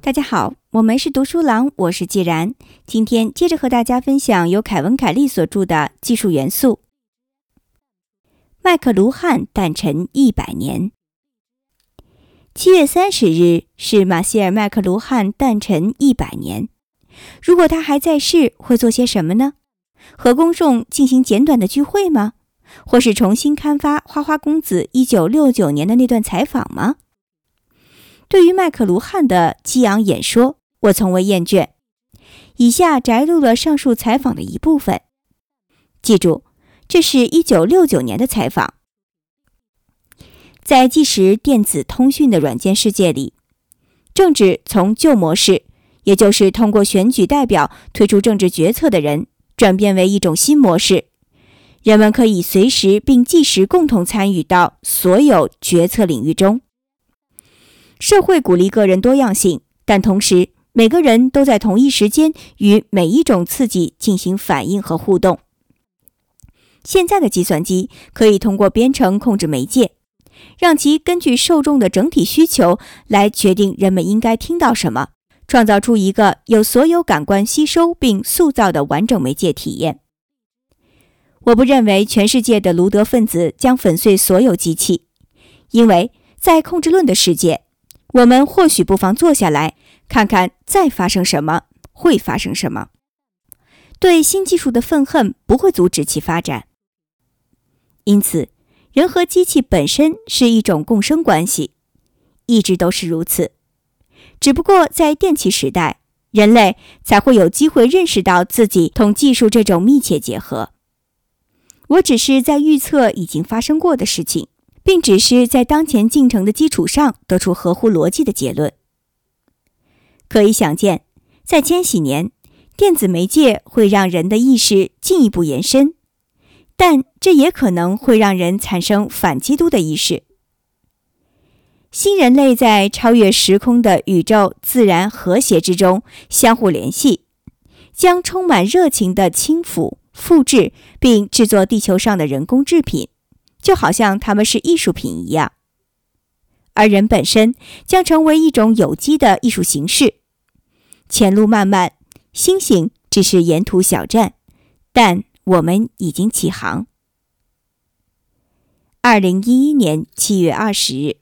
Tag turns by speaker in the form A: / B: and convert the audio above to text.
A: 大家好，我们是读书郎，我是既然。今天接着和大家分享由凯文·凯利所著的《技术元素》。麦克卢汉诞辰一百年。七月三十日是马歇尔·麦克卢汉诞辰一百年。如果他还在世，会做些什么呢？和公众进行简短的聚会吗？或是重新刊发《花花公子》一九六九年的那段采访吗？对于麦克卢汉的激昂演说，我从未厌倦。以下摘录了上述采访的一部分。记住，这是一九六九年的采访。在即时电子通讯的软件世界里，政治从旧模式，也就是通过选举代表推出政治决策的人，转变为一种新模式。人们可以随时并即时共同参与到所有决策领域中。社会鼓励个人多样性，但同时每个人都在同一时间与每一种刺激进行反应和互动。现在的计算机可以通过编程控制媒介，让其根据受众的整体需求来决定人们应该听到什么，创造出一个有所有感官吸收并塑造的完整媒介体验。我不认为全世界的卢德分子将粉碎所有机器，因为在控制论的世界，我们或许不妨坐下来看看再发生什么，会发生什么。对新技术的愤恨不会阻止其发展。因此，人和机器本身是一种共生关系，一直都是如此。只不过在电气时代，人类才会有机会认识到自己同技术这种密切结合。我只是在预测已经发生过的事情，并只是在当前进程的基础上得出合乎逻辑的结论。可以想见，在千禧年，电子媒介会让人的意识进一步延伸，但这也可能会让人产生反基督的意识。新人类在超越时空的宇宙自然和谐之中相互联系，将充满热情的轻抚。复制并制作地球上的人工制品，就好像它们是艺术品一样。而人本身将成为一种有机的艺术形式。前路漫漫，星星只是沿途小站，但我们已经起航。二零一一年七月二十日。